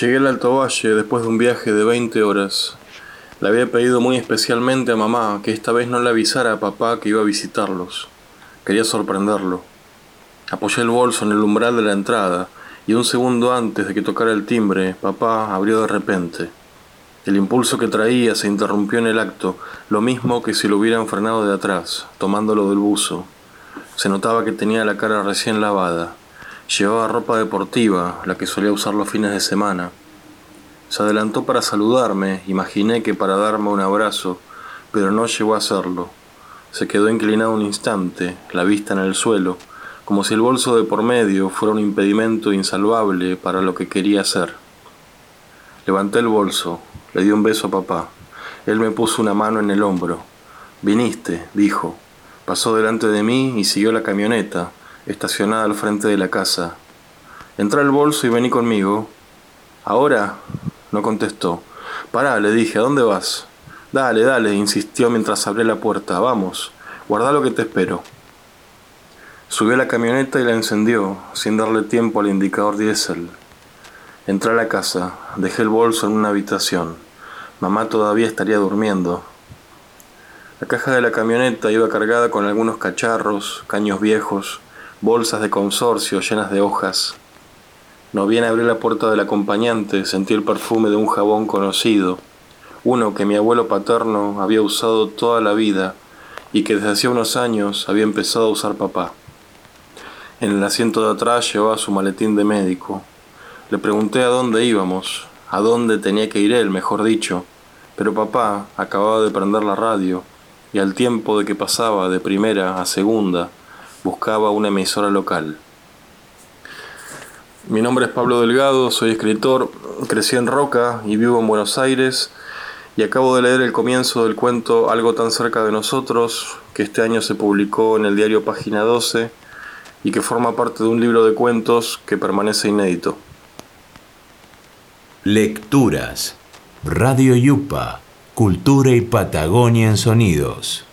Llegué al Alto Valle después de un viaje de 20 horas. Le había pedido muy especialmente a mamá que esta vez no le avisara a papá que iba a visitarlos. Quería sorprenderlo. Apoyé el bolso en el umbral de la entrada y un segundo antes de que tocara el timbre, papá abrió de repente. El impulso que traía se interrumpió en el acto, lo mismo que si lo hubieran frenado de atrás, tomándolo del buzo. Se notaba que tenía la cara recién lavada. Llevaba ropa deportiva, la que solía usar los fines de semana. Se adelantó para saludarme, imaginé que para darme un abrazo, pero no llegó a hacerlo. Se quedó inclinado un instante, la vista en el suelo, como si el bolso de por medio fuera un impedimento insalvable para lo que quería hacer. Levanté el bolso, le di un beso a papá. Él me puso una mano en el hombro. Viniste, dijo. Pasó delante de mí y siguió la camioneta, estacionada al frente de la casa. Entré al bolso y vení conmigo. ¿Ahora? No contestó. Pará, le dije, ¿a dónde vas? Dale, dale, insistió mientras abrí la puerta. Vamos, guarda lo que te espero. Subió a la camioneta y la encendió, sin darle tiempo al indicador diésel. Entré a la casa, dejé el bolso en una habitación. Mamá todavía estaría durmiendo. La caja de la camioneta iba cargada con algunos cacharros, caños viejos, bolsas de consorcio llenas de hojas. No bien abrí la puerta del acompañante, sentí el perfume de un jabón conocido, uno que mi abuelo paterno había usado toda la vida y que desde hacía unos años había empezado a usar papá. En el asiento de atrás llevaba su maletín de médico. Le pregunté a dónde íbamos, a dónde tenía que ir él, mejor dicho, pero papá acababa de prender la radio y al tiempo de que pasaba de primera a segunda, buscaba una emisora local. Mi nombre es Pablo Delgado, soy escritor, crecí en Roca y vivo en Buenos Aires y acabo de leer el comienzo del cuento Algo tan cerca de nosotros, que este año se publicó en el diario Página 12 y que forma parte de un libro de cuentos que permanece inédito. Lecturas. Radio Yupa. Cultura y Patagonia en Sonidos.